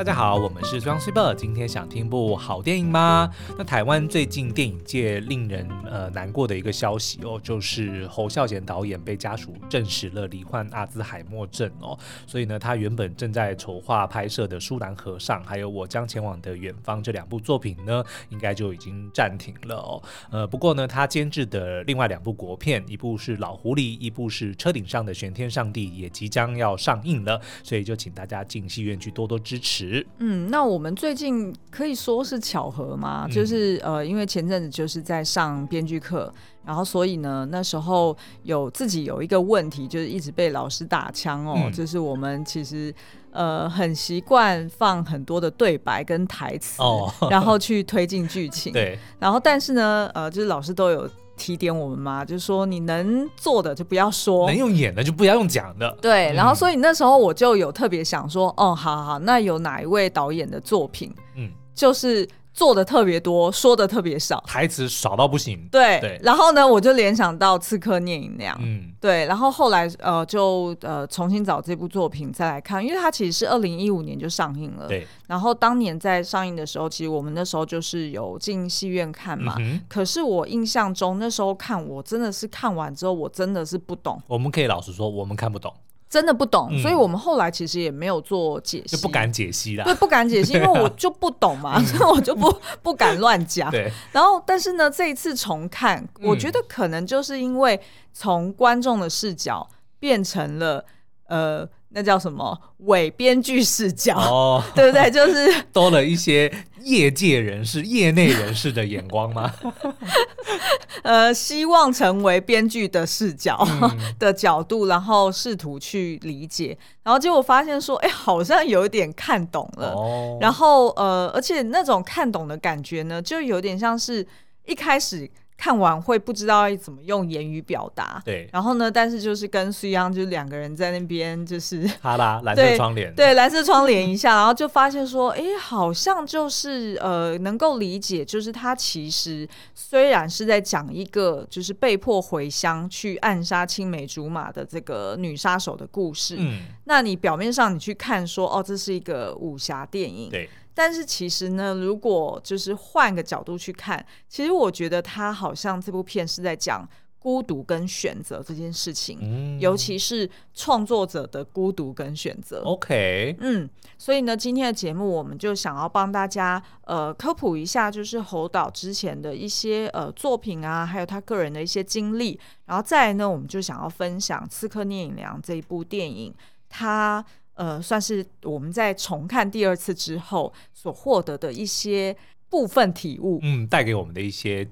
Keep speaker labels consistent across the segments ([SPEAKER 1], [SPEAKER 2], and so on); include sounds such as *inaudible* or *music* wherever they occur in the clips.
[SPEAKER 1] 大家好，我们是双 super。今天想听部好电影吗？那台湾最近电影界令人呃难过的一个消息哦，就是侯孝贤导演被家属证实了罹患阿兹海默症哦，所以呢，他原本正在筹划拍摄的《舒兰和尚》还有《我将前往的远方》这两部作品呢，应该就已经暂停了哦。呃，不过呢，他监制的另外两部国片，一部是《老狐狸》，一部是《车顶上的玄天上帝》，也即将要上映了，所以就请大家进戏院去多多支持。
[SPEAKER 2] 嗯，那我们最近可以说是巧合吗？嗯、就是呃，因为前阵子就是在上编剧课，然后所以呢，那时候有自己有一个问题，就是一直被老师打枪哦。嗯、就是我们其实呃很习惯放很多的对白跟台词，哦、然后去推进剧情。*laughs* 对，然后但是呢，呃，就是老师都有。提点我们嘛，就是说你能做的就不要说，
[SPEAKER 1] 能用演的就不要用讲的。
[SPEAKER 2] 对，然后所以那时候我就有特别想说，哦，好好好，那有哪一位导演的作品，嗯，就是。做的特别多，说的特别少，
[SPEAKER 1] 台词少到不行。
[SPEAKER 2] 对，对然后呢，我就联想到《刺客聂隐娘》。嗯，对，然后后来呃，就呃重新找这部作品再来看，因为它其实是二零一五年就上映了。对。然后当年在上映的时候，其实我们那时候就是有进戏院看嘛。嗯。可是我印象中那时候看，我真的是看完之后，我真的是不懂。
[SPEAKER 1] 我们可以老实说，我们看不懂。
[SPEAKER 2] 真的不懂，嗯、所以我们后来其实也没有做解析，
[SPEAKER 1] 就不敢解析啦。
[SPEAKER 2] 对，不敢解析，*laughs* 因为我就不懂嘛，啊、所以我就不不敢乱讲。对。然后，但是呢，这一次重看，我觉得可能就是因为从观众的视角变成了呃。那叫什么伪编剧视角，哦、对不对？就是 *laughs*
[SPEAKER 1] 多了一些业界人士、业内人士的眼光吗？*laughs*
[SPEAKER 2] 呃，希望成为编剧的视角、嗯、*laughs* 的角度，然后试图去理解，然后结果发现说，哎，好像有一点看懂了。哦、然后呃，而且那种看懂的感觉呢，就有点像是一开始。看完会不知道怎么用言语表达，对。然后呢，但是就是跟苏央就两个人在那边就是 *laughs*
[SPEAKER 1] 哈啦，蓝色窗帘，
[SPEAKER 2] 对，蓝色窗帘一下，然后就发现说，*laughs* 哎，好像就是呃，能够理解，就是他其实虽然是在讲一个就是被迫回乡去暗杀青梅竹马的这个女杀手的故事，嗯，那你表面上你去看说，哦，这是一个武侠电影，对。但是其实呢，如果就是换个角度去看，其实我觉得他好像这部片是在讲孤独跟选择这件事情，嗯，尤其是创作者的孤独跟选择。OK，嗯，所以呢，今天的节目我们就想要帮大家呃科普一下，就是侯导之前的一些呃作品啊，还有他个人的一些经历，然后再来呢，我们就想要分享《刺客聂隐娘》这一部电影，他。呃，算是我们在重看第二次之后所获得的一些部分体悟，
[SPEAKER 1] 嗯，带给我们的一些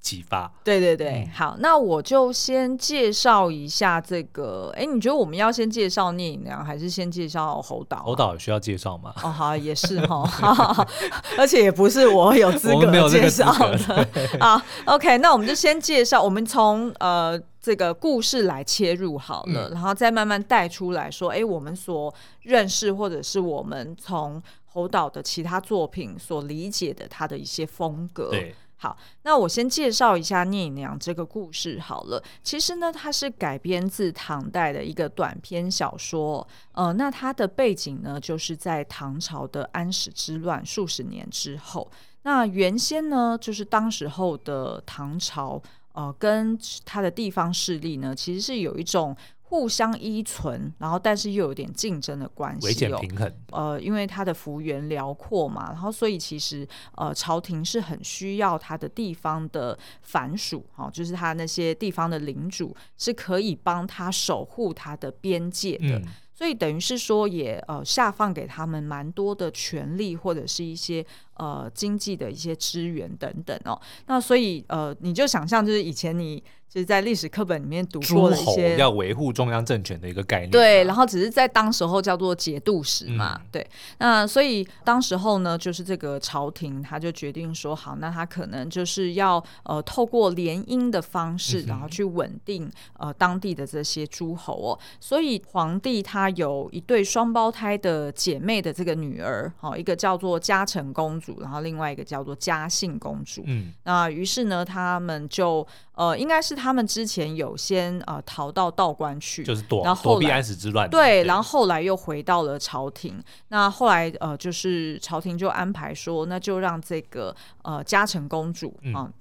[SPEAKER 1] 启发。
[SPEAKER 2] 对对对，嗯、好，那我就先介绍一下这个。哎，你觉得我们要先介绍聂隐娘，还是先介绍侯导、啊？
[SPEAKER 1] 侯导需要介绍吗？
[SPEAKER 2] 哦，好，也是哈，*laughs* 而且也不是我有资格介绍的啊。OK，那我们就先介绍，我们从呃。这个故事来切入好了，嗯、然后再慢慢带出来说，哎，我们所认识或者是我们从侯导的其他作品所理解的他的一些风格。对，好，那我先介绍一下聂隐娘这个故事好了。其实呢，它是改编自唐代的一个短篇小说。呃，那它的背景呢，就是在唐朝的安史之乱数十年之后。那原先呢，就是当时候的唐朝。呃，跟他的地方势力呢，其实是有一种互相依存，然后但是又有点竞争的关系，
[SPEAKER 1] 危险平衡。
[SPEAKER 2] 呃，因为他的幅员辽阔嘛，然后所以其实呃，朝廷是很需要他的地方的藩属，哈、哦，就是他那些地方的领主是可以帮他守护他的边界的，嗯、所以等于是说也呃下放给他们蛮多的权利或者是一些。呃，经济的一些资源等等哦，那所以呃，你就想象就是以前你就是在历史课本里面读过的一些
[SPEAKER 1] 要维护中央政权的一个概念，
[SPEAKER 2] 对，然后只是在当时候叫做节度使嘛，嗯、对，那所以当时候呢，就是这个朝廷他就决定说，好，那他可能就是要呃透过联姻的方式，然后去稳定呃当地的这些诸侯哦，所以皇帝他有一对双胞胎的姐妹的这个女儿，哦，一个叫做嘉诚公主。然后另外一个叫做嘉信公主，嗯，那于是呢，他们就呃，应该是他们之前有先呃逃到道观去，
[SPEAKER 1] 就是躲，
[SPEAKER 2] 然后
[SPEAKER 1] 躲避安史之乱。
[SPEAKER 2] 对，
[SPEAKER 1] 对，
[SPEAKER 2] 然后后来又回到了朝廷。那后来呃，就是朝廷就安排说，那就让这个呃嘉诚公主啊。嗯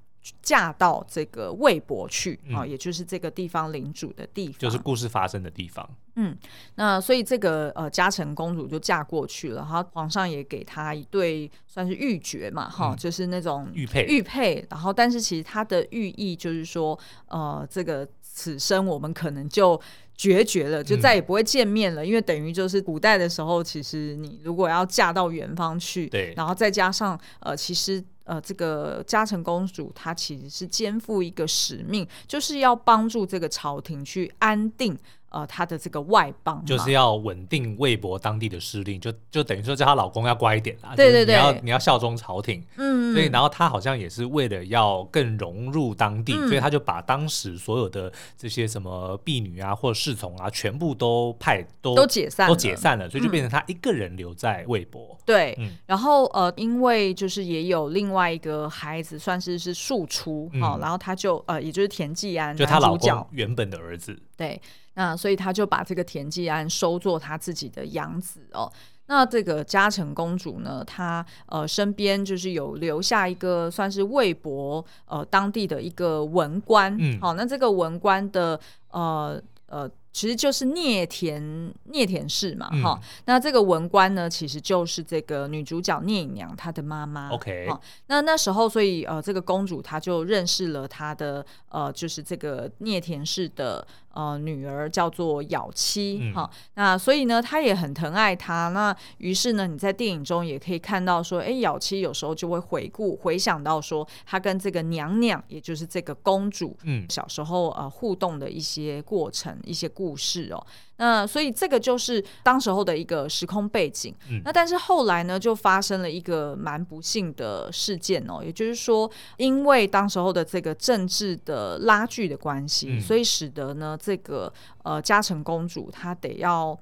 [SPEAKER 2] 嫁到这个魏博去啊、嗯哦，也就是这个地方领主的地方，
[SPEAKER 1] 就是故事发生的地方。
[SPEAKER 2] 嗯，那所以这个呃嘉诚公主就嫁过去了，然后皇上也给她一对算是玉珏嘛，哈、嗯，就是那种
[SPEAKER 1] 玉佩
[SPEAKER 2] 玉佩。然后，但是其实它的寓意就是说，呃，这个此生我们可能就决绝了，就再也不会见面了，嗯、因为等于就是古代的时候，其实你如果要嫁到远方去，
[SPEAKER 1] 对，
[SPEAKER 2] 然后再加上呃，其实。呃，这个嘉诚公主她其实是肩负一个使命，就是要帮助这个朝廷去安定。呃，她的这个外邦
[SPEAKER 1] 就是要稳定魏博当地的势力，就就等于说叫她老公要乖一点啦。
[SPEAKER 2] 对对对，
[SPEAKER 1] 你要你要效忠朝廷。
[SPEAKER 2] 嗯，
[SPEAKER 1] 所以然后她好像也是为了要更融入当地，嗯、所以她就把当时所有的这些什么婢女啊或者侍从啊，全部都派都
[SPEAKER 2] 都解散
[SPEAKER 1] 都解散了，所以就变成她一个人留在魏博。
[SPEAKER 2] 嗯、对，嗯、然后呃，因为就是也有另外一个孩子，算是是庶出好、嗯，然后他就呃，也就是田季安，
[SPEAKER 1] 就她老公原本的儿子。
[SPEAKER 2] 对。那所以他就把这个田季安收做他自己的养子哦。那这个嘉诚公主呢，她呃身边就是有留下一个算是魏博呃当地的一个文官，嗯，好，那这个文官的呃呃。其实就是聂田聂田氏嘛，哈、嗯，那这个文官呢，其实就是这个女主角聂隐娘她的妈妈。
[SPEAKER 1] OK，
[SPEAKER 2] 那那时候，所以呃，这个公主她就认识了她的呃，就是这个聂田氏的呃女儿，叫做咬七，哈、嗯。那所以呢，她也很疼爱她。那于是呢，你在电影中也可以看到说，哎，咬七有时候就会回顾回想到说，她跟这个娘娘，也就是这个公主，嗯，小时候呃互动的一些过程，一些。故事哦，那所以这个就是当时候的一个时空背景。嗯，那但是后来呢，就发生了一个蛮不幸的事件哦，也就是说，因为当时候的这个政治的拉锯的关系，嗯，所以使得呢，这个呃嘉诚公主她得要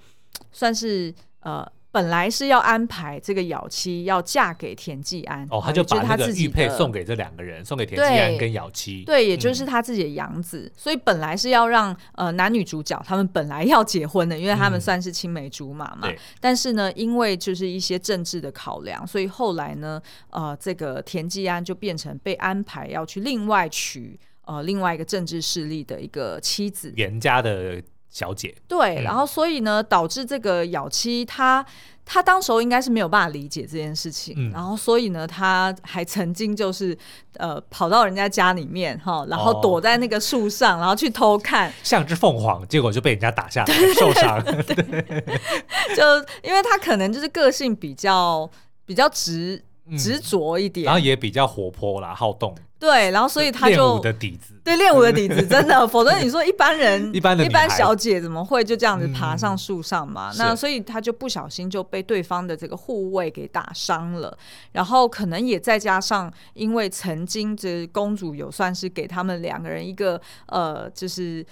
[SPEAKER 2] 算是呃。本来是要安排这个咬妻要嫁给田季安，
[SPEAKER 1] 哦，他就把那个玉佩送给这两个人，送给田季安跟咬妻，
[SPEAKER 2] 对，也就是他自己的养子。嗯、所以本来是要让呃男女主角他们本来要结婚的，因为他们算是青梅竹马嘛。嗯、但是呢，因为就是一些政治的考量，所以后来呢，呃，这个田季安就变成被安排要去另外娶呃另外一个政治势力的一个妻子，
[SPEAKER 1] 严家的。小姐。
[SPEAKER 2] 对，然后所以呢，导致这个咬七他他当时候应该是没有办法理解这件事情，嗯、然后所以呢，他还曾经就是呃跑到人家家里面哈，然后躲在那个树上，哦、然后去偷看，
[SPEAKER 1] 像只凤凰，结果就被人家打下来受伤。*laughs* 对，*laughs*
[SPEAKER 2] 就因为他可能就是个性比较比较直。执着一点，
[SPEAKER 1] 然后也比较活泼啦，好动。
[SPEAKER 2] 对，然后所以他就
[SPEAKER 1] 练武的底子，
[SPEAKER 2] 对，练武的底子真的，否则你说一般人，*laughs*
[SPEAKER 1] 一般的
[SPEAKER 2] 一般小姐怎么会就这样子爬上树上嘛？那所以他就不小心就被对方的这个护卫给打伤了，然后可能也再加上，因为曾经这公主有算是给他们两个人一个呃，就是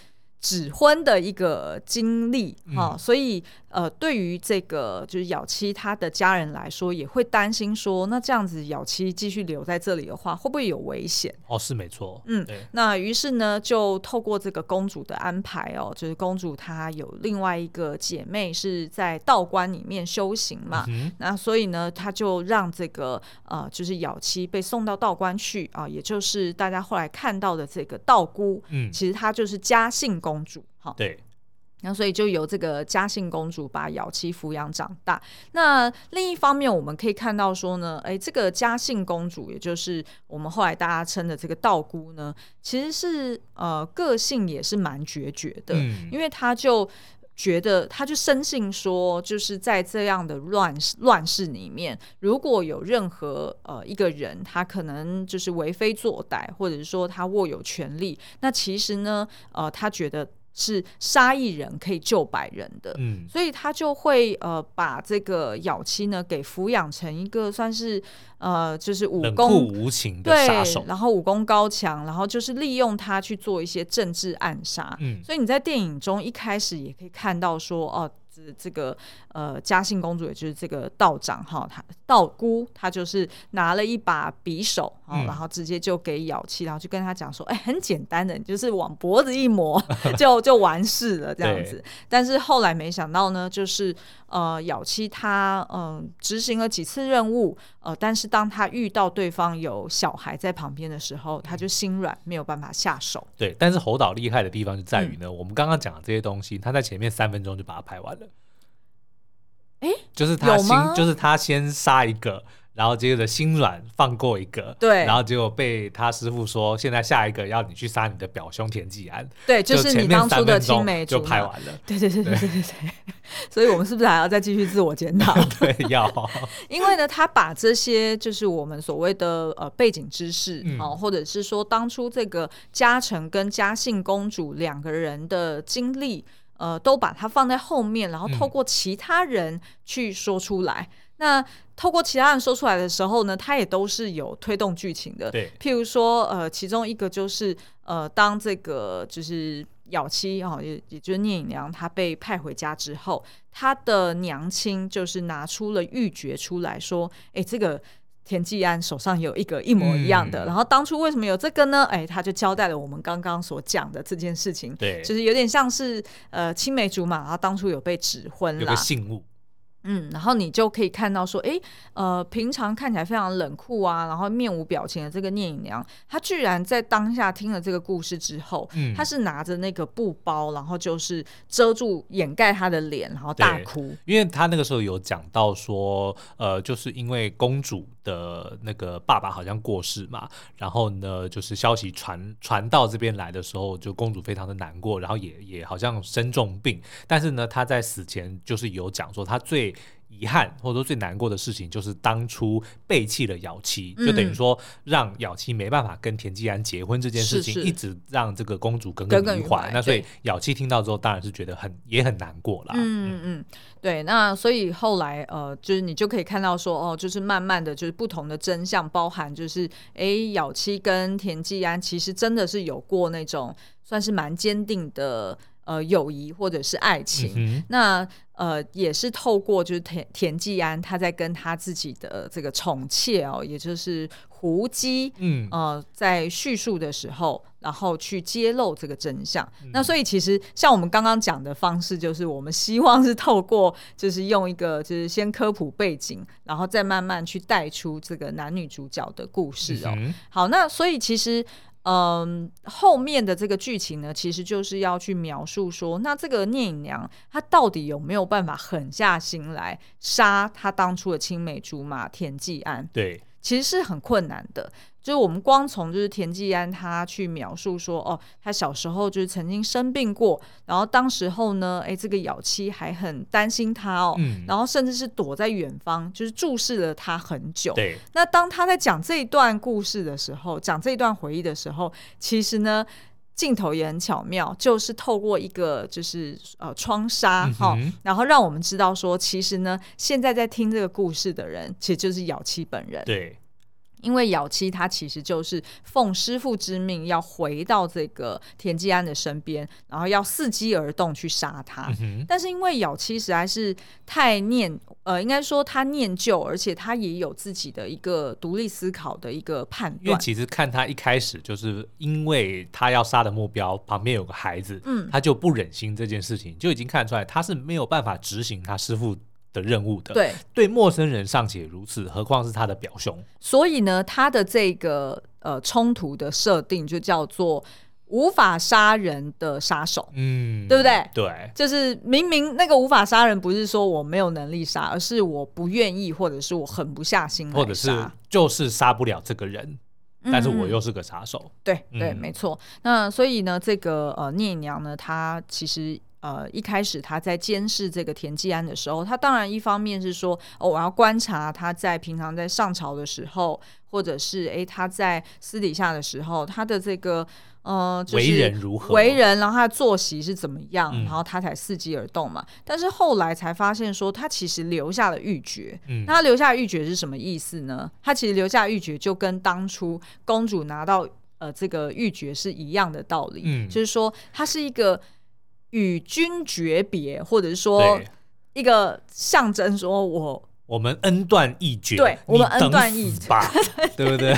[SPEAKER 2] 指婚的一个经历哈、嗯，所以。呃，对于这个就是咬妻他的家人来说，也会担心说，那这样子咬妻继续留在这里的话，会不会有危险？
[SPEAKER 1] 哦，是没错。
[SPEAKER 2] 嗯，那于是呢，就透过这个公主的安排哦，就是公主她有另外一个姐妹是在道观里面修行嘛，嗯、那所以呢，她就让这个呃，就是咬妻被送到道观去啊、呃，也就是大家后来看到的这个道姑，嗯，其实她就是嘉信公主，哈，
[SPEAKER 1] 对。
[SPEAKER 2] 那所以就由这个嘉信公主把瑶七抚养长大。那另一方面，我们可以看到说呢，哎，这个嘉信公主，也就是我们后来大家称的这个道姑呢，其实是呃个性也是蛮决绝的，嗯、因为她就觉得，他就深信说，就是在这样的乱世乱世里面，如果有任何呃一个人，他可能就是为非作歹，或者是说他握有权力，那其实呢，呃，他觉得。是杀一人可以救百人的，嗯，所以他就会呃把这个咬妻呢给抚养成一个算是呃就是武功
[SPEAKER 1] 无情的杀手，
[SPEAKER 2] 对，然后武功高强，然后就是利用他去做一些政治暗杀，嗯，所以你在电影中一开始也可以看到说哦。这这个呃嘉信公主，也就是这个道长哈，他道姑，她就是拿了一把匕首啊，然后直接就给咬七，然后就跟他讲说，哎，很简单的，你就是往脖子一抹，*laughs* 就就完事了这样子。但是后来没想到呢，就是呃咬七他嗯执行了几次任务，呃，但是当他遇到对方有小孩在旁边的时候，他就心软，没有办法下手。
[SPEAKER 1] 对，但是侯导厉害的地方就在于呢，嗯、我们刚刚讲的这些东西，他在前面三分钟就把它拍完了。
[SPEAKER 2] 哎，
[SPEAKER 1] 就是他先，就是他先杀一个。然后接着心软放过一个，
[SPEAKER 2] 对，
[SPEAKER 1] 然后结果被他师傅说，现在下一个要你去杀你的表兄田季安，
[SPEAKER 2] 对，就是你当初的青梅
[SPEAKER 1] 就拍完了，
[SPEAKER 2] 对对对对对。对，对，*laughs* 所以我们是不是还要再继续自我检讨？*laughs*
[SPEAKER 1] 对，要，*laughs*
[SPEAKER 2] 因为呢，他把这些就是我们所谓的呃背景知识啊、嗯，或者是说当初这个嘉诚跟嘉信公主两个人的经历，呃，都把它放在后面，然后透过其他人去说出来。嗯那透过其他人说出来的时候呢，他也都是有推动剧情的。
[SPEAKER 1] 对，
[SPEAKER 2] 譬如说，呃，其中一个就是，呃，当这个就是咬妻哦，也也就是聂隐娘，她被派回家之后，她的娘亲就是拿出了玉珏出来说：“哎，这个田季安手上有一个一模一样的。嗯”然后当初为什么有这个呢？哎，他就交代了我们刚刚所讲的这件事情。
[SPEAKER 1] 对，
[SPEAKER 2] 就是有点像是呃青梅竹马，然后当初有被指婚了，
[SPEAKER 1] 有个信物。
[SPEAKER 2] 嗯，然后你就可以看到说，哎，呃，平常看起来非常冷酷啊，然后面无表情的这个聂隐娘，她居然在当下听了这个故事之后，嗯，她是拿着那个布包，然后就是遮住掩盖她的脸，然后大哭。
[SPEAKER 1] 因为她那个时候有讲到说，呃，就是因为公主的那个爸爸好像过世嘛，然后呢，就是消息传传到这边来的时候，就公主非常的难过，然后也也好像生重病，但是呢，她在死前就是有讲说，她最遗憾或者说最难过的事情，就是当初背弃了咬七，嗯，就等于说让咬七没办法跟田季安结婚这件事情，是是一直让这个公主耿耿于怀。那所以咬七听到之后，当然是觉得很也很难过啦。
[SPEAKER 2] 嗯嗯嗯，对。那所以后来呃，就是你就可以看到说，哦，就是慢慢的就是不同的真相，包含就是哎，咬七跟田季安其实真的是有过那种算是蛮坚定的。呃，友谊或者是爱情，嗯、那呃也是透过就是田田季安他在跟他自己的这个宠妾哦，也就是胡姬，嗯呃，在叙述的时候，然后去揭露这个真相。嗯、那所以其实像我们刚刚讲的方式，就是我们希望是透过就是用一个就是先科普背景，然后再慢慢去带出这个男女主角的故事哦。嗯、好，那所以其实。嗯，后面的这个剧情呢，其实就是要去描述说，那这个聂隐娘她到底有没有办法狠下心来杀她当初的青梅竹马田季安？
[SPEAKER 1] 对。
[SPEAKER 2] 其实是很困难的，就是我们光从就是田季安他去描述说，哦，他小时候就是曾经生病过，然后当时候呢，哎，这个咬妻还很担心他哦，嗯，然后甚至是躲在远方，就是注视了他很久。
[SPEAKER 1] 对，
[SPEAKER 2] 那当他在讲这一段故事的时候，讲这一段回忆的时候，其实呢，镜头也很巧妙，就是透过一个就是呃窗纱哈、嗯哦，然后让我们知道说，其实呢，现在在听这个故事的人，其实就是咬七本人。
[SPEAKER 1] 对。
[SPEAKER 2] 因为咬七他其实就是奉师傅之命要回到这个田季安的身边，然后要伺机而动去杀他。嗯、但是因为咬七实在是太念呃，应该说他念旧，而且他也有自己的一个独立思考的一个判断。
[SPEAKER 1] 因为其实看他一开始就是因为他要杀的目标旁边有个孩子，嗯，他就不忍心这件事情，就已经看出来他是没有办法执行他师父的任务的，
[SPEAKER 2] 对，
[SPEAKER 1] 对陌生人尚且如此，何况是他的表兄。
[SPEAKER 2] 所以呢，他的这个呃冲突的设定就叫做无法杀人的杀手，嗯，对不对？
[SPEAKER 1] 对，就是
[SPEAKER 2] 明明那个无法杀人不是说我没有能力杀，而是我不愿意，或者是我狠不下心来，
[SPEAKER 1] 或者是就是杀不了这个人，嗯、但是我又是个杀手。
[SPEAKER 2] 对对，没错。那所以呢，这个呃聂娘呢，她其实。呃，一开始他在监视这个田季安的时候，他当然一方面是说，哦，我要观察他在平常在上朝的时候，或者是诶他在私底下的时候，他的这个呃，就是、
[SPEAKER 1] 为人如何，
[SPEAKER 2] 为人，然后他的作息是怎么样，嗯、然后他才伺机而动嘛。但是后来才发现说，他其实留下了玉珏。嗯，那他留下玉珏是什么意思呢？他其实留下玉珏就跟当初公主拿到呃这个玉珏是一样的道理，嗯，就是说他是一个。与君诀别，或者是说一个象征，说我
[SPEAKER 1] 我们恩断义绝，
[SPEAKER 2] 对我们恩断义绝
[SPEAKER 1] 吧，*laughs* 对不对？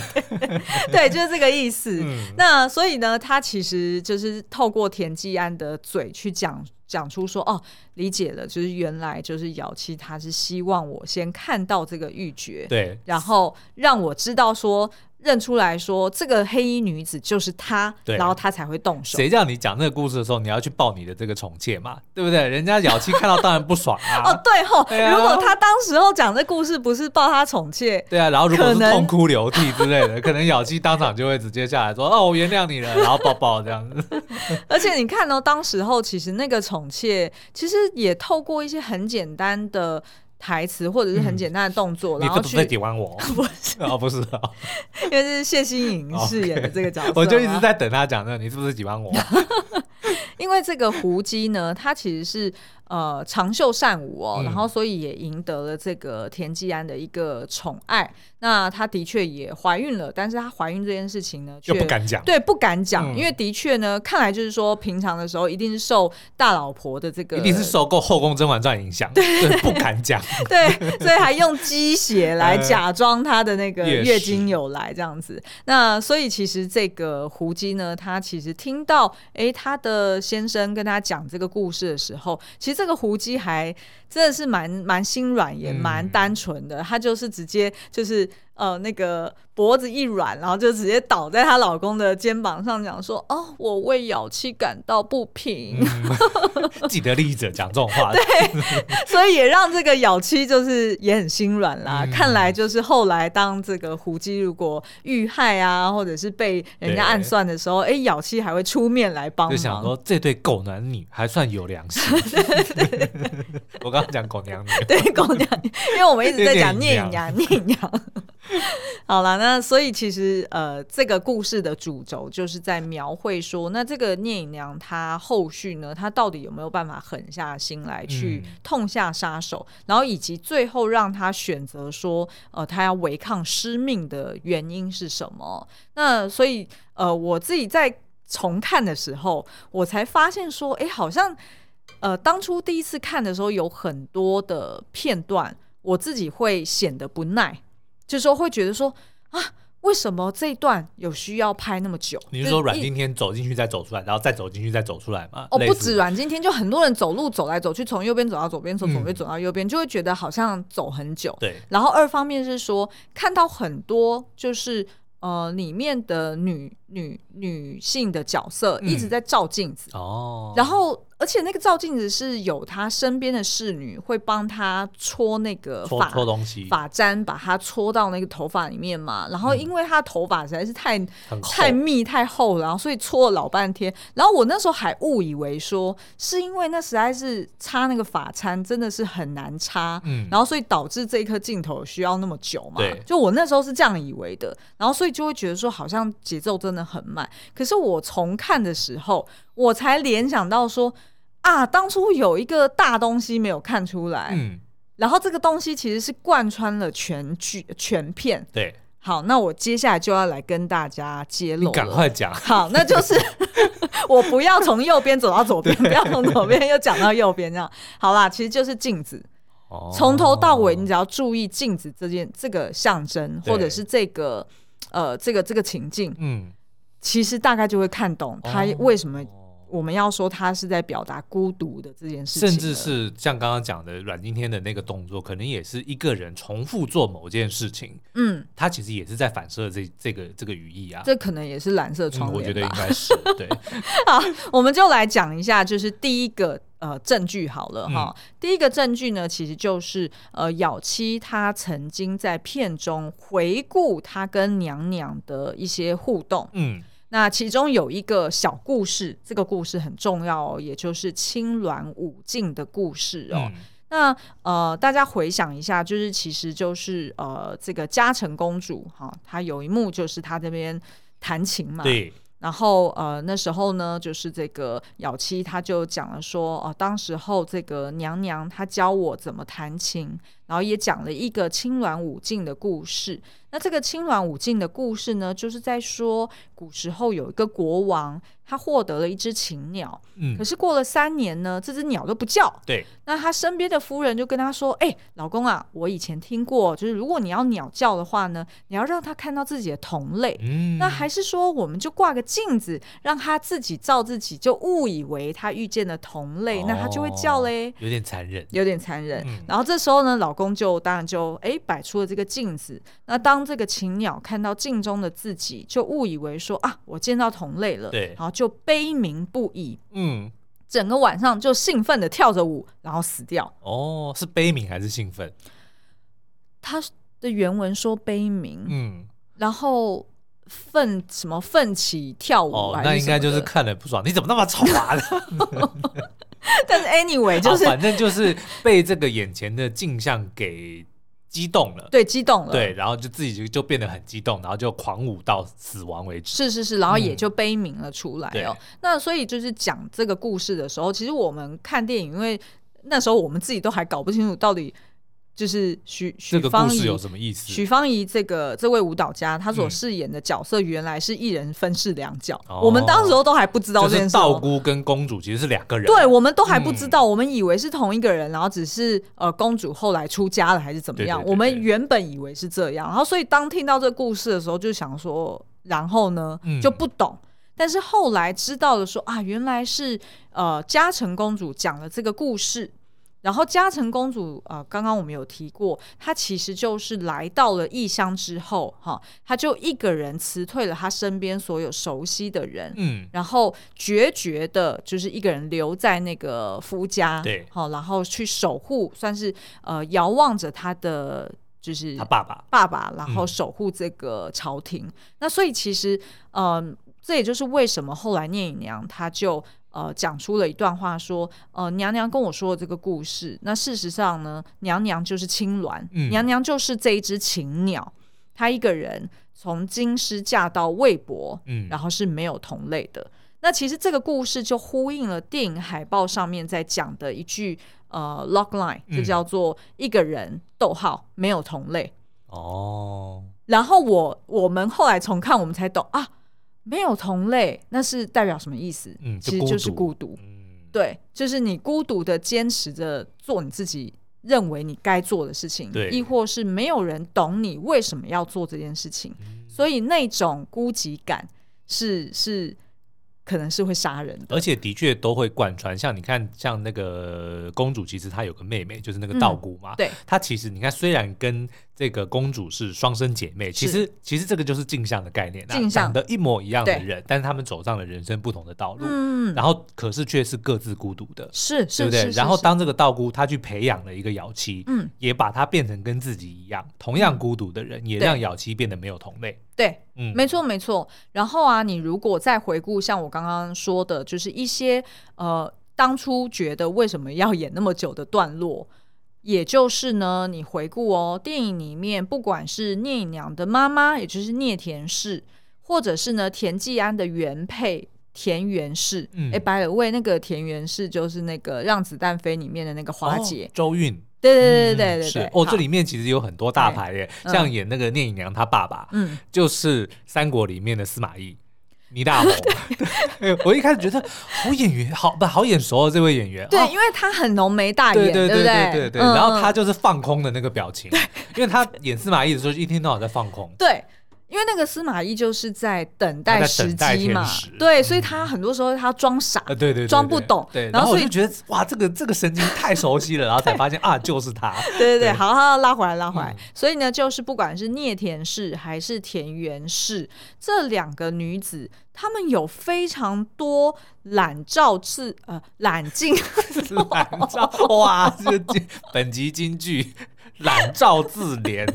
[SPEAKER 1] *laughs*
[SPEAKER 2] 对，就是这个意思。
[SPEAKER 1] 嗯、
[SPEAKER 2] 那所以呢，他其实就是透过田季安的嘴去讲讲出说，哦，理解了，就是原来就是咬七他是希望我先看到这个玉珏，
[SPEAKER 1] 对，
[SPEAKER 2] 然后让我知道说。认出来说这个黑衣女子就是他，然后他才会动手。
[SPEAKER 1] 谁叫你讲那个故事的时候，你要去抱你的这个宠妾嘛，对不对？人家咬七看到当然不爽啊。*laughs*
[SPEAKER 2] 哦，对吼，
[SPEAKER 1] 对啊、
[SPEAKER 2] 如果他当时候讲这故事不是抱他宠妾，
[SPEAKER 1] 对啊，然后如果是痛哭流涕之类的，*laughs* 可能，咬七当场就会直接下来说：“哦，我原谅你了。”然后抱抱这样子。*laughs*
[SPEAKER 2] 而且你看哦，当时候其实那个宠妾其实也透过一些很简单的。台词或者是很简单的动作，嗯、然后去
[SPEAKER 1] 喜欢我？*laughs* 不是哦，不是哦，*laughs*
[SPEAKER 2] 因为是谢欣颖饰演的这个角色，
[SPEAKER 1] 我就一直在等他讲那，你是不是喜欢我？*laughs*
[SPEAKER 2] 因为这个胡姬呢，她其实是。呃，长袖善舞哦，嗯、然后所以也赢得了这个田季安的一个宠爱。那她的确也怀孕了，但是她怀孕这件事情呢，却
[SPEAKER 1] 不敢讲。
[SPEAKER 2] 对，不敢讲，
[SPEAKER 1] 嗯、
[SPEAKER 2] 因为的确呢，看来就是说，平常的时候一定是受大老婆的这个，
[SPEAKER 1] 一定是受够《后宫甄嬛传》影响，对，不敢讲。*laughs*
[SPEAKER 2] 对，所以还用鸡血来假装她的那个月经有来这样子。呃、那所以其实这个胡姬呢，她其实听到哎，她的先生跟她讲这个故事的时候，其实。这个胡姬还真的是蛮蛮心软，也蛮单纯的。她、嗯、就是直接就是呃那个。脖子一软，然后就直接倒在她老公的肩膀上，讲说：“哦，我为咬妻感到不平。
[SPEAKER 1] 嗯”既得利益者讲这种话，*laughs*
[SPEAKER 2] 对，*laughs* 所以也让这个咬妻就是也很心软啦。嗯、看来就是后来当这个胡姬如果遇害啊，或者是被人家暗算的时候，哎，咬妻还会出面来帮忙。就
[SPEAKER 1] 想说这对狗男女还算有良心。*laughs* 我刚刚讲狗娘女，
[SPEAKER 2] 对狗娘女，因为我们一直在讲聂隐娘，念娘。*laughs* 好了，那所以其实呃，这个故事的主轴就是在描绘说，那这个聂隐娘她后续呢，她到底有没有办法狠下心来去痛下杀手，嗯、然后以及最后让她选择说，呃，她要违抗师命的原因是什么？那所以呃，我自己在重看的时候，我才发现说，哎，好像呃，当初第一次看的时候，有很多的片段，我自己会显得不耐。就是说会觉得说啊，为什么这一段有需要拍那么久？
[SPEAKER 1] 你是说阮经天走进去再走出来，然后再走进去再走出来吗？
[SPEAKER 2] 哦，不止阮经天，就很多人走路走来走去，从右边走到左边，从左边走到右边，嗯、就会觉得好像走很久。
[SPEAKER 1] 对。
[SPEAKER 2] 然后二方面是说，看到很多就是呃里面的女女女性的角色一直在照镜子、嗯、哦，然后。而且那个照镜子是有他身边的侍女会帮他搓那个发
[SPEAKER 1] 搓东西
[SPEAKER 2] 发簪，把它搓到那个头发里面嘛。然后因为他头发实在是太太密太厚了，然后所以搓了老半天。然后我那时候还误以为说是因为那实在是擦那个发簪真的是很难擦，嗯，然后所以导致这一颗镜头需要那么久嘛。对，就我那时候是这样以为的。然后所以就会觉得说好像节奏真的很慢。可是我重看的时候。我才联想到说啊，当初有一个大东西没有看出来，嗯，然后这个东西其实是贯穿了全剧全片。
[SPEAKER 1] 对，
[SPEAKER 2] 好，那我接下来就要来跟大家揭露，
[SPEAKER 1] 赶快讲。
[SPEAKER 2] 好，那就是 *laughs* 我不要从右边走到左边，*laughs* 不要从左边又讲到右边，这样好啦。其实就是镜子，从、哦、头到尾你只要注意镜子这件这个象征，或者是这个呃这个这个情境，嗯，其实大概就会看懂他为什么。我们要说他是在表达孤独的这件事情，
[SPEAKER 1] 甚至是像刚刚讲的阮经天的那个动作，可能也是一个人重复做某件事情。嗯，他其实也是在反射这这个这个语义啊。
[SPEAKER 2] 这可能也是蓝色窗
[SPEAKER 1] 我觉得应该是对。*laughs*
[SPEAKER 2] 好，我们就来讲一下，就是第一个呃证据好了哈。嗯、第一个证据呢，其实就是呃咬七他曾经在片中回顾他跟娘娘的一些互动。嗯。那其中有一个小故事，这个故事很重要哦，也就是青鸾舞镜的故事哦。嗯、那呃，大家回想一下，就是其实就是呃，这个嘉诚公主哈，她有一幕就是她这边弹琴嘛。对。然后呃，那时候呢，就是这个咬七她就讲了说，哦、呃，当时候这个娘娘她教我怎么弹琴，然后也讲了一个青鸾舞镜的故事。那这个青鸾舞镜的故事呢，就是在说古时候有一个国王，他获得了一只禽鸟，嗯，可是过了三年呢，这只鸟都不叫。
[SPEAKER 1] 对，
[SPEAKER 2] 那他身边的夫人就跟他说：“哎、欸，老公啊，我以前听过，就是如果你要鸟叫的话呢，你要让他看到自己的同类。嗯，那还是说我们就挂个镜子，让他自己照自己，就误以为他遇见了同类，哦、那他就会叫嘞。
[SPEAKER 1] 有点残忍，
[SPEAKER 2] 有点残忍。嗯、然后这时候呢，老公就当然就哎摆、欸、出了这个镜子。那当当这个禽鸟看到镜中的自己，就误以为说啊，我见到同类了，
[SPEAKER 1] 对，
[SPEAKER 2] 然后就悲鸣不已，
[SPEAKER 1] 嗯，
[SPEAKER 2] 整个晚上就兴奋的跳着舞，然后死掉。
[SPEAKER 1] 哦，是悲鸣还是兴奋？
[SPEAKER 2] 他的原文说悲鸣，
[SPEAKER 1] 嗯，
[SPEAKER 2] 然后奋什么奋起跳舞，
[SPEAKER 1] 哦，那应该就是看了不爽，你怎么那么丑啊？*laughs* *laughs*
[SPEAKER 2] 但是 anyway 就是
[SPEAKER 1] 反正就是被这个眼前的镜像给。激动了，
[SPEAKER 2] 对，激动了，
[SPEAKER 1] 对，然后就自己就就变得很激动，然后就狂舞到死亡为止。
[SPEAKER 2] 是是是，然后也就悲鸣了出来哦。嗯、那所以就是讲这个故事的时候，其实我们看电影，因为那时候我们自己都还搞不清楚到底。就是许许芳宜
[SPEAKER 1] 有什么意思？
[SPEAKER 2] 许芳宜这个这位舞蹈家，她所饰演的角色原来是一人分饰两角。嗯、我们当时候都还不知道这件事。
[SPEAKER 1] 道姑跟公主其实是两个人。
[SPEAKER 2] 对，我们都还不知道，嗯、我们以为是同一个人，然后只是呃公主后来出家了还是怎么样？对对对对，我们原本以为是这样，然后所以当听到这个故事的时候，就想说，然后呢就不懂，嗯、但是后来知道了说啊，原来是呃嘉诚公主讲了这个故事。然后嘉诚公主，呃，刚刚我们有提过，她其实就是来到了异乡之后，哈，她就一个人辞退了她身边所有熟悉的人，
[SPEAKER 1] 嗯，
[SPEAKER 2] 然后决绝的，就是一个人留在那个夫家，
[SPEAKER 1] 对，
[SPEAKER 2] 好，然后去守护，算是呃遥望着她的，就是
[SPEAKER 1] 他爸爸，
[SPEAKER 2] 爸爸，然后守护这个朝廷。嗯、那所以其实，嗯、呃，这也就是为什么后来聂隐娘她就。呃，讲出了一段话，说，呃，娘娘跟我说的这个故事，那事实上呢，娘娘就是青鸾，嗯、娘娘就是这一只禽鸟，她一个人从京师嫁到魏博，嗯，然后是没有同类的。那其实这个故事就呼应了电影海报上面在讲的一句呃 logline，就叫做一个人逗号没有同类
[SPEAKER 1] 哦。
[SPEAKER 2] 然后我我们后来重看，我们才懂啊。没有同类，那是代表什么意思？
[SPEAKER 1] 嗯，
[SPEAKER 2] 其实就是孤独。嗯，对，就是你孤独的坚持着做你自己认为你该做的事情，
[SPEAKER 1] 对，
[SPEAKER 2] 亦或是没有人懂你为什么要做这件事情，嗯，所以那种孤寂感是是。可能是会杀人的，
[SPEAKER 1] 而且的确都会贯穿。像你看，像那个公主，其实她有个妹妹，就是那个道姑嘛。
[SPEAKER 2] 嗯、对，
[SPEAKER 1] 她其实你看，虽然跟这个公主是双生姐妹，其实其实这个就是镜像的概念，
[SPEAKER 2] 镜像。
[SPEAKER 1] 长得一模一样的人，但是他们走上了人生不同的道路。
[SPEAKER 2] 嗯，
[SPEAKER 1] 然后可是却是各自孤独的，
[SPEAKER 2] 是，
[SPEAKER 1] 对不对？然后当这个道姑她去培养了一个瑶妻，嗯，也把她变成跟自己一样同样孤独的人，嗯、也让瑶妻变得没有同类。
[SPEAKER 2] 对，
[SPEAKER 1] 嗯，
[SPEAKER 2] 没错没错。然后啊，你如果再回顾像我刚刚说的，就是一些呃，当初觉得为什么要演那么久的段落，也就是呢，你回顾哦，电影里面不管是聂隐娘的妈妈，也就是聂田氏，或者是呢田季安的原配田园氏，哎，by the way，那个田园氏就是那个《让子弹飞》里面的那个花姐，
[SPEAKER 1] 哦、周韵。
[SPEAKER 2] 对对对对对对，
[SPEAKER 1] 是。哦，这里面其实有很多大牌耶，像演那个聂隐娘她爸爸，嗯，就是三国里面的司马懿，倪大红。*laughs* 我一开始觉得好演员，好不好眼熟哦，这位演员。
[SPEAKER 2] 对，因为他很浓眉大眼，对对对对对。
[SPEAKER 1] 然后他就是放空的那个表情，因为他演司马懿的时候一天到晚在放空。
[SPEAKER 2] 对。因为那个司马懿就是在等待时机嘛，对，所以他很多时候他装傻，
[SPEAKER 1] 对对对，
[SPEAKER 2] 装不懂，
[SPEAKER 1] 对，然后我就觉得哇，这个这个神经太熟悉了，然后才发现啊，就是他，*laughs*
[SPEAKER 2] 对对对，好好拉回来拉回来，所以呢，就是不管是聂田氏还是田园氏这两个女子，她们有非常多懒照自呃懒镜。*laughs*
[SPEAKER 1] 懒照哇，这个本集金句懒照自怜。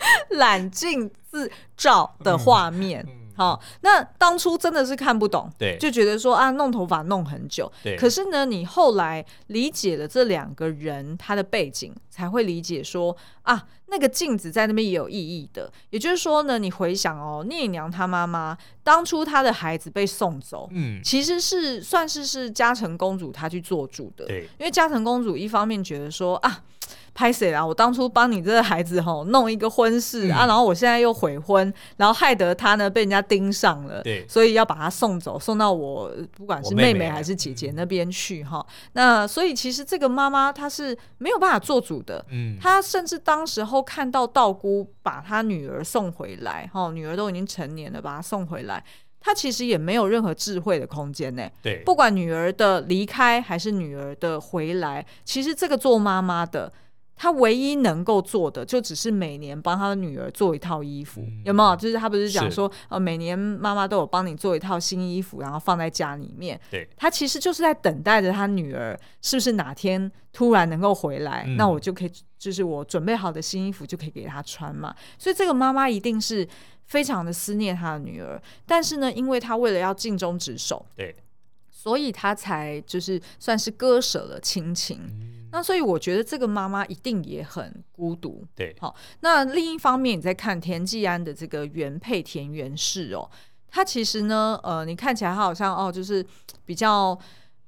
[SPEAKER 1] *laughs*
[SPEAKER 2] 揽镜自照的画面，好、嗯嗯哦，那当初真的是看不懂，
[SPEAKER 1] 对，
[SPEAKER 2] 就觉得说啊，弄头发弄很久，
[SPEAKER 1] 对。
[SPEAKER 2] 可是呢，你后来理解了这两个人他的背景，才会理解说啊，那个镜子在那边也有意义的。也就是说呢，你回想哦，聂隐娘她妈妈当初她的孩子被送走，
[SPEAKER 1] 嗯，
[SPEAKER 2] 其实是算是是嘉诚公主她去做主的，
[SPEAKER 1] 对。
[SPEAKER 2] 因为嘉诚公主一方面觉得说啊。拍谁啦？我当初帮你这个孩子吼弄一个婚事、嗯、啊，然后我现在又悔婚，然后害得他呢被人家盯上了，
[SPEAKER 1] 对，
[SPEAKER 2] 所以要把他送走，送到我不管是妹妹还是姐姐那边去哈。那所以其实这个妈妈她是没有办法做主的，嗯，她甚至当时候看到道姑把她女儿送回来，哈，女儿都已经成年了，把她送回来。他其实也没有任何智慧的空间呢。
[SPEAKER 1] 对，
[SPEAKER 2] 不管女儿的离开还是女儿的回来，其实这个做妈妈的，她唯一能够做的，就只是每年帮他的女儿做一套衣服，嗯、有没有？就是他不是讲说，呃，每年妈妈都有帮你做一套新衣服，然后放在家里面。
[SPEAKER 1] 对，
[SPEAKER 2] 他其实就是在等待着他女儿是不是哪天突然能够回来，嗯、那我就可以，就是我准备好的新衣服就可以给她穿嘛。所以这个妈妈一定是。非常的思念她的女儿，但是呢，因为她为了要尽忠职守，
[SPEAKER 1] 对，
[SPEAKER 2] 所以他才就是算是割舍了亲情。嗯、那所以我觉得这个妈妈一定也很孤独。
[SPEAKER 1] 对，
[SPEAKER 2] 好，那另一方面，你在看田季安的这个原配田园氏哦，他其实呢，呃，你看起来他好像哦，就是比较。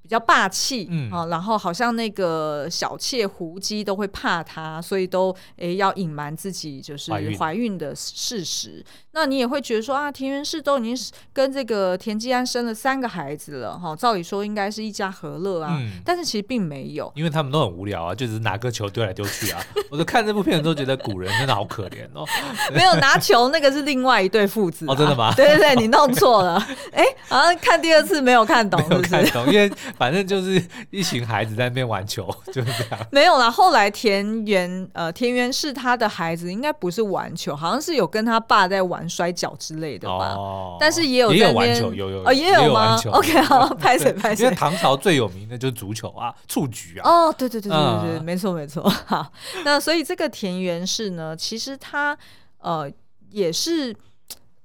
[SPEAKER 2] 比较霸气，嗯啊，然后好像那个小妾胡姬都会怕他，所以都诶、欸、要隐瞒自己就是怀孕的事实。那你也会觉得说啊，田园氏都已经跟这个田季安生了三个孩子了，哈，照理说应该是一家和乐啊，嗯、但是其实并没有，
[SPEAKER 1] 因为他们都很无聊啊，就是拿个球丢来丢去啊。*laughs* 我就看这部片的时候觉得古人真的好可怜哦，*laughs*
[SPEAKER 2] 没有拿球那个是另外一对父子、啊、
[SPEAKER 1] 哦，真的吗？
[SPEAKER 2] 对对对，你弄错了，哎、欸，好像看第二次没有看懂是不是，
[SPEAKER 1] 没有看懂，因为。反正就是一群孩子在那边玩球，就是这样。
[SPEAKER 2] 没有啦，后来田园呃田园氏他的孩子应该不是玩球，好像是有跟他爸在玩摔跤之类的吧。哦。但是也有在
[SPEAKER 1] 也有玩球，有有哦
[SPEAKER 2] 也有吗？OK，好，拍谁拍谁。
[SPEAKER 1] 因为唐朝最有名的就是足球啊，蹴鞠啊。
[SPEAKER 2] 哦，对对对对对对，没错没错。好，那所以这个田园氏呢，其实他呃也是。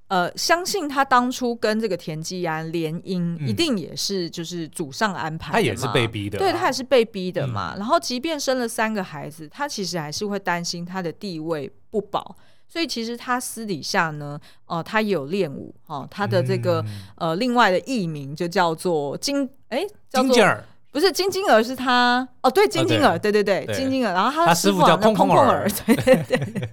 [SPEAKER 2] 呃，相信他当初跟这个田季安联姻，一定也是就是祖上安排的。
[SPEAKER 1] 他也是被逼的，
[SPEAKER 2] 对，他也是被逼的嘛。然后，即便生了三个孩子，他其实还是会担心他的地位不保。所以，其实他私底下呢，哦，他也有练武哦，他的这个呃，另外的艺名就叫做金，哎，叫做不是金晶儿，是他哦，对，金晶儿，对对对，金晶儿。然后他师傅叫空空儿，对对对。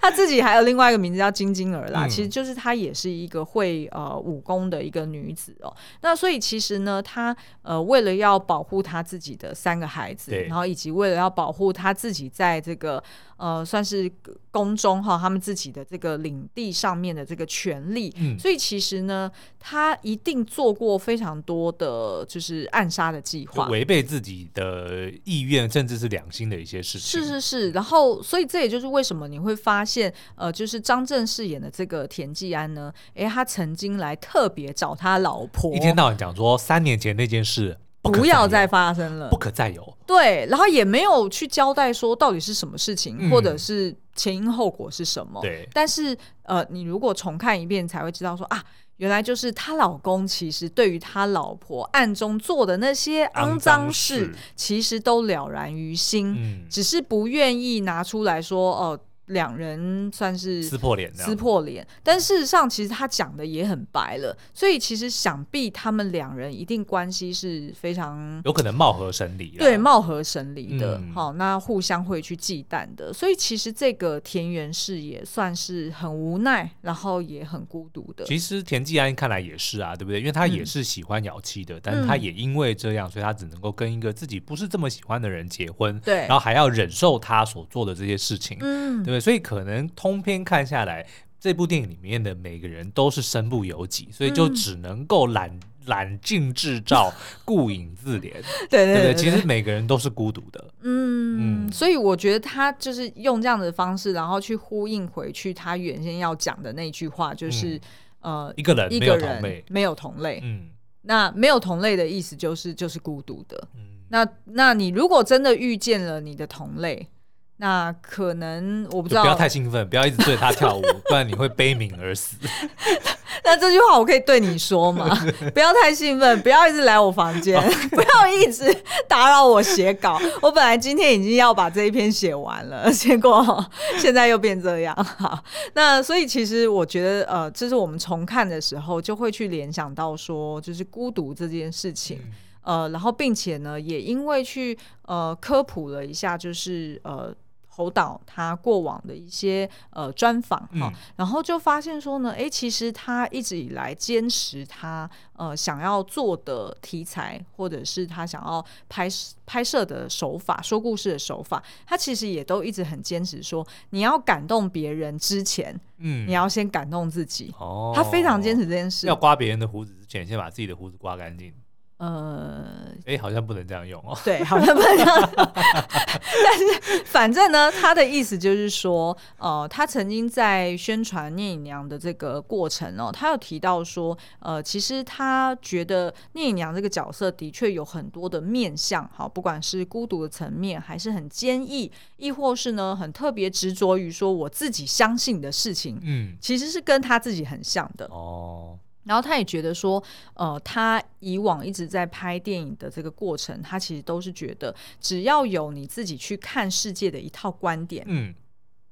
[SPEAKER 2] 他自己还有另外一个名字叫金晶儿啦，嗯、其实就是她也是一个会呃武功的一个女子哦。那所以其实呢，她呃为了要保护她自己的三个孩子，然后以及为了要保护她自己在这个呃算是宫中哈他们自己的这个领地上面的这个权利，嗯、所以其实呢，他一定做过非常多的就是暗杀的计划，
[SPEAKER 1] 违背自己的意愿甚至是良心的一些事情。
[SPEAKER 2] 是是是，然后所以这也就是为什么你会发。发现呃，就是张震饰演的这个田季安呢，哎，他曾经来特别找他老婆，
[SPEAKER 1] 一天到晚讲说三年前那件事不，
[SPEAKER 2] 不要再发生了，
[SPEAKER 1] 不可再有。
[SPEAKER 2] 对，然后也没有去交代说到底是什么事情，嗯、或者是前因后果是什么。
[SPEAKER 1] 对，
[SPEAKER 2] 但是呃，你如果重看一遍，才会知道说啊，原来就是她老公其实对于他老婆暗中做的那些肮脏事，其实都了然于心，嗯、只是不愿意拿出来说哦。呃两人算是
[SPEAKER 1] 撕破脸，
[SPEAKER 2] 撕破脸。但事实上，其实他讲的也很白了。所以，其实想必他们两人一定关系是非常
[SPEAKER 1] 有可能貌合神离。
[SPEAKER 2] 对，貌合神离的。好、嗯哦，那互相会去忌惮的。所以，其实这个田园氏也算是很无奈，然后也很孤独的。
[SPEAKER 1] 其实田季安看来也是啊，对不对？因为他也是喜欢姚七的，嗯、但是他也因为这样，所以他只能够跟一个自己不是这么喜欢的人结婚。对，然后还要忍受他所做的这些事情。嗯，对。所以可能通篇看下来，这部电影里面的每个人都是身不由己，所以就只能够揽揽镜自照，*laughs* 顾影自怜。对对对，其实每个人都是孤独的。
[SPEAKER 2] 嗯嗯，所以我觉得他就是用这样的方式，然后去呼应回去他原先要讲的那句话，就是呃，
[SPEAKER 1] 一个人没有同类，
[SPEAKER 2] 没有同类。嗯，那没有同类的意思就是就是孤独的。嗯，那那你如果真的遇见了你的同类。那可能我不知道，
[SPEAKER 1] 不要太兴奋，不要一直对他跳舞，*laughs* 不然你会悲鸣而死。
[SPEAKER 2] 那这句话我可以对你说吗？*laughs* 不要太兴奋，不要一直来我房间，*laughs* 不要一直打扰我写稿。我本来今天已经要把这一篇写完了，结果现在又变这样。好，那所以其实我觉得，呃，这是我们重看的时候就会去联想到说，就是孤独这件事情。呃，然后并且呢，也因为去呃科普了一下，就是呃。侯导他过往的一些呃专访哈，嗯、然后就发现说呢，诶，其实他一直以来坚持他呃想要做的题材，或者是他想要拍拍摄的手法、说故事的手法，他其实也都一直很坚持说，你要感动别人之前，嗯，你要先感动自己。哦，他非常坚持这件事，
[SPEAKER 1] 要刮别人的胡子之前，先把自己的胡子刮干净。呃，哎，好像不能这样用哦。*laughs*
[SPEAKER 2] 对，好像不能这样。但是，反正呢，他的意思就是说，呃，他曾经在宣传聂隐娘的这个过程哦，他有提到说，呃，其实他觉得聂隐娘这个角色的确有很多的面相，好，不管是孤独的层面，还是很坚毅，亦或是呢，很特别执着于说我自己相信的事情，嗯，其实是跟他自己很像的哦。然后他也觉得说，呃，他以往一直在拍电影的这个过程，他其实都是觉得，只要有你自己去看世界的一套观点，嗯，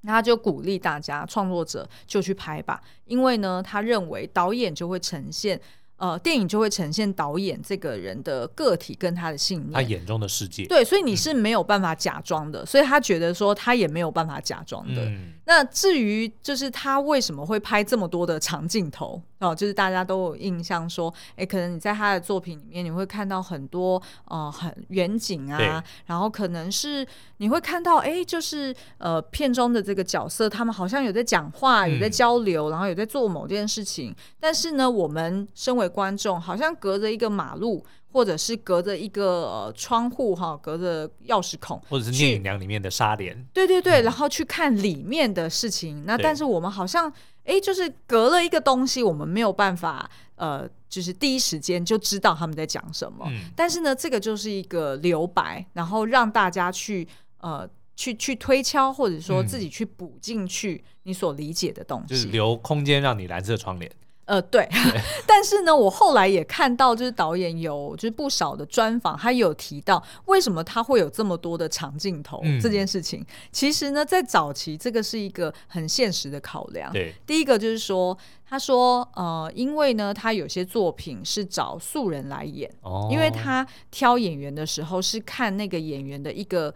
[SPEAKER 2] 那他就鼓励大家创作者就去拍吧，因为呢，他认为导演就会呈现。呃，电影就会呈现导演这个人的个体跟他的信念，
[SPEAKER 1] 他眼中的世界。
[SPEAKER 2] 对，所以你是没有办法假装的，嗯、所以他觉得说他也没有办法假装的。嗯、那至于就是他为什么会拍这么多的长镜头哦，就是大家都有印象说，哎，可能你在他的作品里面你会看到很多呃很远景啊，然后可能是你会看到哎，就是呃片中的这个角色他们好像有在讲话，有在交流，嗯、然后有在做某件事情，但是呢，我们身为观众好像隔着一个马路，或者是隔着一个、呃、窗户哈，隔着钥匙孔，
[SPEAKER 1] 或者是聂隐娘里面的纱帘，
[SPEAKER 2] 对对对，嗯、然后去看里面的事情。那但是我们好像哎对，就是隔了一个东西，我们没有办法呃，就是第一时间就知道他们在讲什么。嗯、但是呢，这个就是一个留白，然后让大家去呃去去推敲，或者说自己去补进去你所理解的东西，
[SPEAKER 1] 就是留空间让你蓝色窗帘。
[SPEAKER 2] 呃，对，对 *laughs* 但是呢，我后来也看到，就是导演有就是不少的专访，他有提到为什么他会有这么多的长镜头、嗯、这件事情。其实呢，在早期，这个是一个很现实的考量。对，第一个就是说，他说，呃，因为呢，他有些作品是找素人来演，哦、因为他挑演员的时候是看那个演员的一个。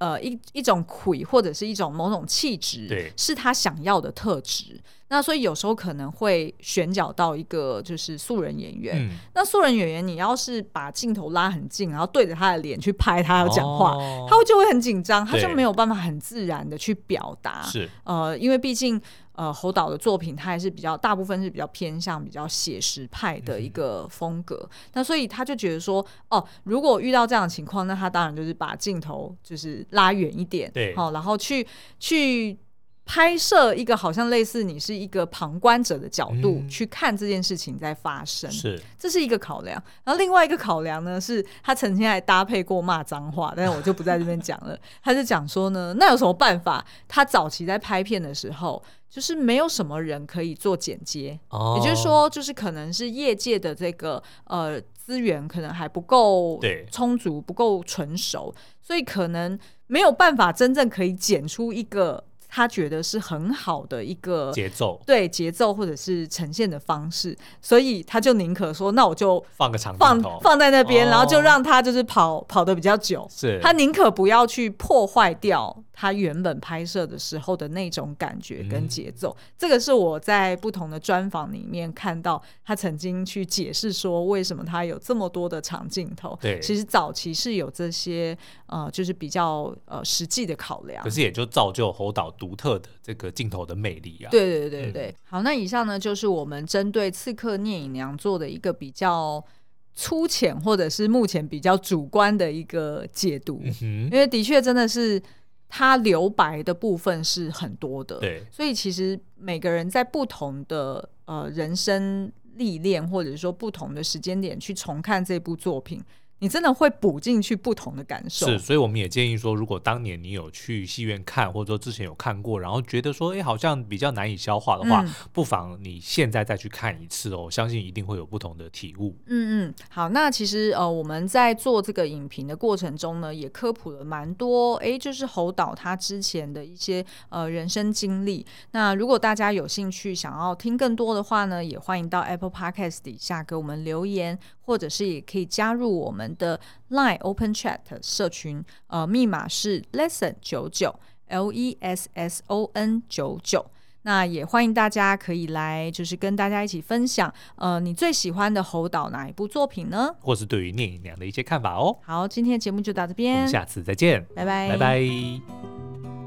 [SPEAKER 2] 呃，一一种魁或者是一种某种气质，对是他想要的特质。那所以有时候可能会选角到一个就是素人演员。嗯、那素人演员，你要是把镜头拉很近，然后对着他的脸去拍他要讲话，哦、他会就会很紧张，他就没有办法很自然的去表达。是呃，因为毕竟。呃，侯导的作品，他还是比较大部分是比较偏向比较写实派的一个风格。嗯、那所以他就觉得说，哦，如果遇到这样的情况，那他当然就是把镜头就是拉远一点，对，好、哦，然后去去。拍摄一个好像类似你是一个旁观者的角度去看这件事情在发生，是这是一个考量。然后另外一个考量呢，是他曾经还搭配过骂脏话，但是我就不在这边讲了。*laughs* 他就讲说呢，那有什么办法？他早期在拍片的时候，就是没有什么人可以做剪接，哦、也就是说，就是可能是业界的这个呃资源可能还不够充足，不够纯熟，所以可能没有办法真正可以剪出一个。他觉得是很好的一个节奏，对节奏或者是呈现的方式，所以他就宁可说，那我就
[SPEAKER 1] 放个长
[SPEAKER 2] 放放在那边，哦、然后就让他就是跑跑的比较久。是，他宁可不要去破坏掉他原本拍摄的时候的那种感觉跟节奏。嗯、这个是我在不同的专访里面看到他曾经去解释说，为什么他有这么多的长镜头。对，其实早期是有这些呃，就是比较呃实际的考量。
[SPEAKER 1] 可是也就造就侯导。独特的这个镜头的魅力啊！
[SPEAKER 2] 对对对对，嗯、好，那以上呢就是我们针对《刺客聂隐娘》做的一个比较粗浅，或者是目前比较主观的一个解读。嗯、因为的确真的是他留白的部分是很多的，对，所以其实每个人在不同的呃人生历练，或者说不同的时间点去重看这部作品。你真的会补进去不同的感受，
[SPEAKER 1] 是，所以我们也建议说，如果当年你有去戏院看，或者说之前有看过，然后觉得说，哎，好像比较难以消化的话，嗯、不妨你现在再去看一次哦，相信一定会有不同的体悟。
[SPEAKER 2] 嗯嗯，好，那其实呃，我们在做这个影评的过程中呢，也科普了蛮多，哎，就是侯导他之前的一些呃人生经历。那如果大家有兴趣想要听更多的话呢，也欢迎到 Apple Podcast 底下给我们留言，或者是也可以加入我们。们的 Line Open Chat 社群，呃，密码是 Lesson 九九 L E S S O N 九九。那也欢迎大家可以来，就是跟大家一起分享，呃，你最喜欢的侯导哪一部作品呢？
[SPEAKER 1] 或是对于聂隐娘的一些看法哦。
[SPEAKER 2] 好，今天的节目就到这边，
[SPEAKER 1] 我们下次再见，
[SPEAKER 2] 拜拜，
[SPEAKER 1] 拜拜。